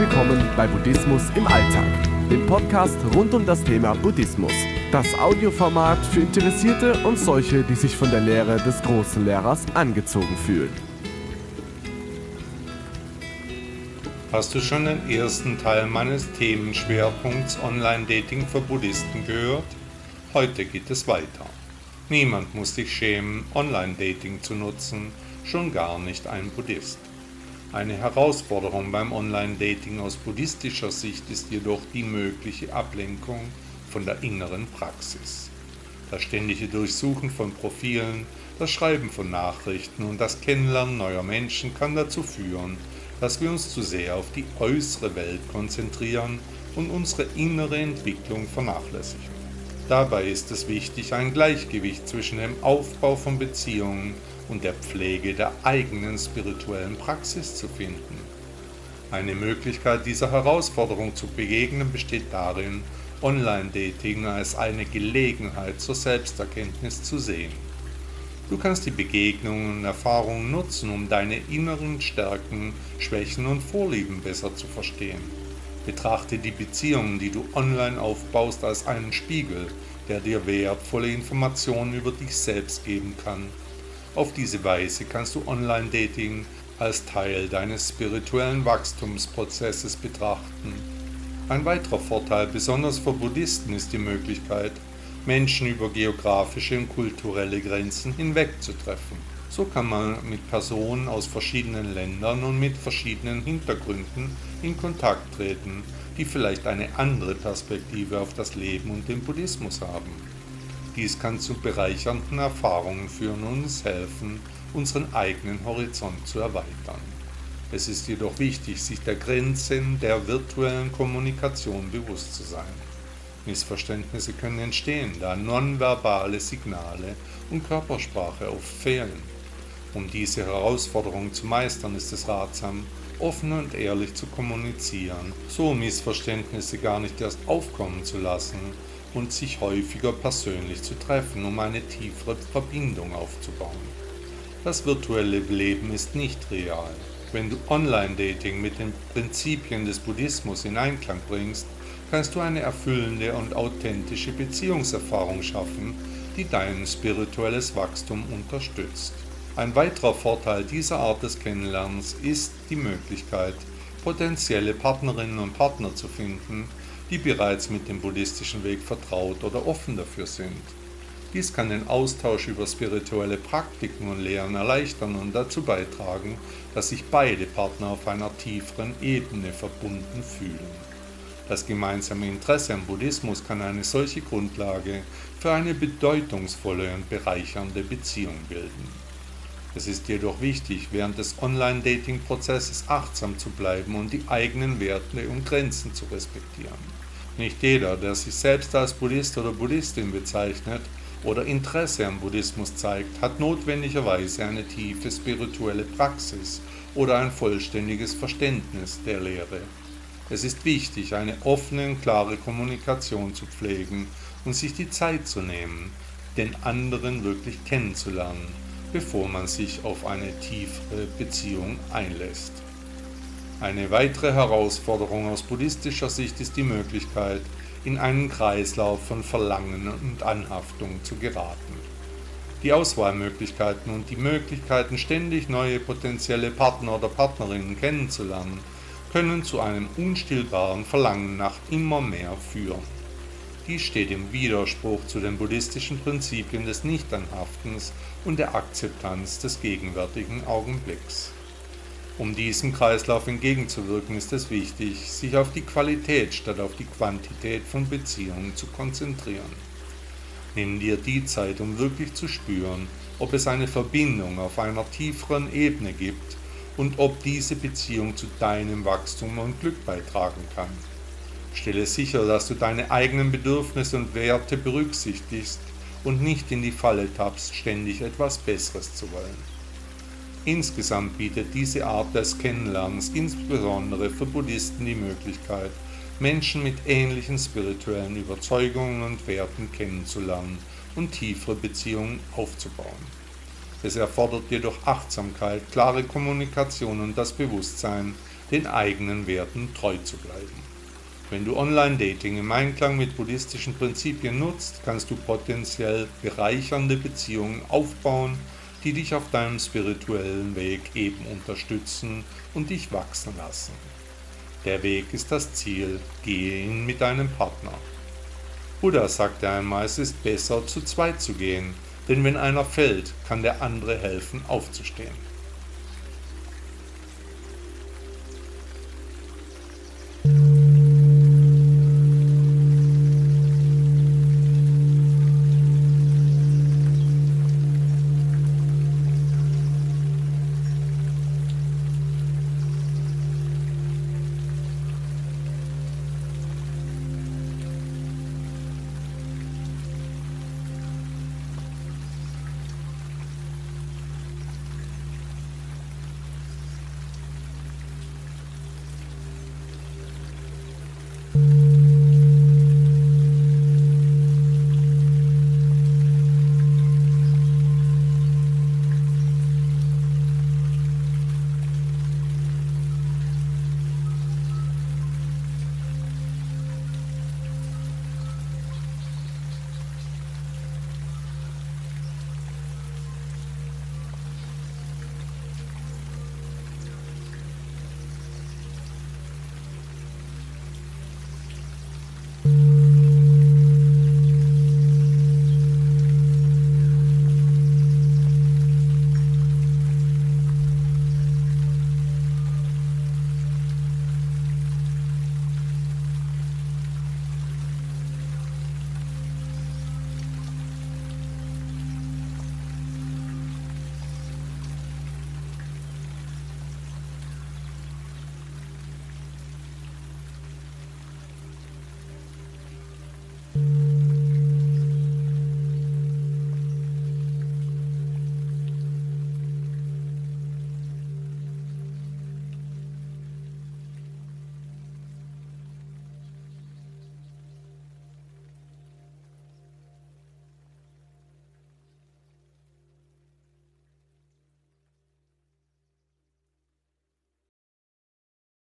willkommen bei Buddhismus im Alltag, dem Podcast rund um das Thema Buddhismus. Das Audioformat für Interessierte und solche, die sich von der Lehre des großen Lehrers angezogen fühlen. Hast du schon den ersten Teil meines Themenschwerpunkts Online-Dating für Buddhisten gehört? Heute geht es weiter. Niemand muss sich schämen, Online-Dating zu nutzen, schon gar nicht ein Buddhist. Eine Herausforderung beim Online-Dating aus buddhistischer Sicht ist jedoch die mögliche Ablenkung von der inneren Praxis. Das ständige Durchsuchen von Profilen, das Schreiben von Nachrichten und das Kennenlernen neuer Menschen kann dazu führen, dass wir uns zu sehr auf die äußere Welt konzentrieren und unsere innere Entwicklung vernachlässigen. Dabei ist es wichtig, ein Gleichgewicht zwischen dem Aufbau von Beziehungen und der Pflege der eigenen spirituellen Praxis zu finden. Eine Möglichkeit dieser Herausforderung zu begegnen besteht darin, Online-Dating als eine Gelegenheit zur Selbsterkenntnis zu sehen. Du kannst die Begegnungen und Erfahrungen nutzen, um deine inneren Stärken, Schwächen und Vorlieben besser zu verstehen. Betrachte die Beziehungen, die du online aufbaust, als einen Spiegel, der dir wertvolle Informationen über dich selbst geben kann auf diese Weise kannst du Online-Dating als Teil deines spirituellen Wachstumsprozesses betrachten. Ein weiterer Vorteil, besonders für Buddhisten, ist die Möglichkeit, Menschen über geografische und kulturelle Grenzen hinwegzutreffen. So kann man mit Personen aus verschiedenen Ländern und mit verschiedenen Hintergründen in Kontakt treten, die vielleicht eine andere Perspektive auf das Leben und den Buddhismus haben. Dies kann zu bereichernden Erfahrungen führen und uns helfen, unseren eigenen Horizont zu erweitern. Es ist jedoch wichtig, sich der Grenzen der virtuellen Kommunikation bewusst zu sein. Missverständnisse können entstehen, da nonverbale Signale und Körpersprache oft fehlen. Um diese Herausforderung zu meistern, ist es ratsam, offen und ehrlich zu kommunizieren, so Missverständnisse gar nicht erst aufkommen zu lassen und sich häufiger persönlich zu treffen, um eine tiefere Verbindung aufzubauen. Das virtuelle Leben ist nicht real. Wenn du Online-Dating mit den Prinzipien des Buddhismus in Einklang bringst, kannst du eine erfüllende und authentische Beziehungserfahrung schaffen, die dein spirituelles Wachstum unterstützt. Ein weiterer Vorteil dieser Art des Kennenlernens ist die Möglichkeit, potenzielle Partnerinnen und Partner zu finden, die bereits mit dem buddhistischen Weg vertraut oder offen dafür sind. Dies kann den Austausch über spirituelle Praktiken und Lehren erleichtern und dazu beitragen, dass sich beide Partner auf einer tieferen Ebene verbunden fühlen. Das gemeinsame Interesse am Buddhismus kann eine solche Grundlage für eine bedeutungsvolle und bereichernde Beziehung bilden. Es ist jedoch wichtig, während des Online-Dating-Prozesses achtsam zu bleiben und die eigenen Werte und Grenzen zu respektieren. Nicht jeder, der sich selbst als Buddhist oder Buddhistin bezeichnet oder Interesse am Buddhismus zeigt, hat notwendigerweise eine tiefe spirituelle Praxis oder ein vollständiges Verständnis der Lehre. Es ist wichtig, eine offene und klare Kommunikation zu pflegen und sich die Zeit zu nehmen, den anderen wirklich kennenzulernen, bevor man sich auf eine tiefere Beziehung einlässt. Eine weitere Herausforderung aus buddhistischer Sicht ist die Möglichkeit, in einen Kreislauf von Verlangen und Anhaftung zu geraten. Die Auswahlmöglichkeiten und die Möglichkeiten, ständig neue potenzielle Partner oder Partnerinnen kennenzulernen, können zu einem unstillbaren Verlangen nach immer mehr führen. Dies steht im Widerspruch zu den buddhistischen Prinzipien des Nichtanhaftens und der Akzeptanz des gegenwärtigen Augenblicks. Um diesem Kreislauf entgegenzuwirken, ist es wichtig, sich auf die Qualität statt auf die Quantität von Beziehungen zu konzentrieren. Nimm dir die Zeit, um wirklich zu spüren, ob es eine Verbindung auf einer tieferen Ebene gibt und ob diese Beziehung zu deinem Wachstum und Glück beitragen kann. Stelle sicher, dass du deine eigenen Bedürfnisse und Werte berücksichtigst und nicht in die Falle tappst, ständig etwas Besseres zu wollen. Insgesamt bietet diese Art des Kennenlernens insbesondere für Buddhisten die Möglichkeit, Menschen mit ähnlichen spirituellen Überzeugungen und Werten kennenzulernen und tiefere Beziehungen aufzubauen. Es erfordert jedoch Achtsamkeit, klare Kommunikation und das Bewusstsein, den eigenen Werten treu zu bleiben. Wenn du Online-Dating im Einklang mit buddhistischen Prinzipien nutzt, kannst du potenziell bereichernde Beziehungen aufbauen, die dich auf deinem spirituellen Weg eben unterstützen und dich wachsen lassen. Der Weg ist das Ziel, gehe ihn mit deinem Partner. Buddha sagte einmal, es ist besser zu zweit zu gehen, denn wenn einer fällt, kann der andere helfen aufzustehen. Thank you.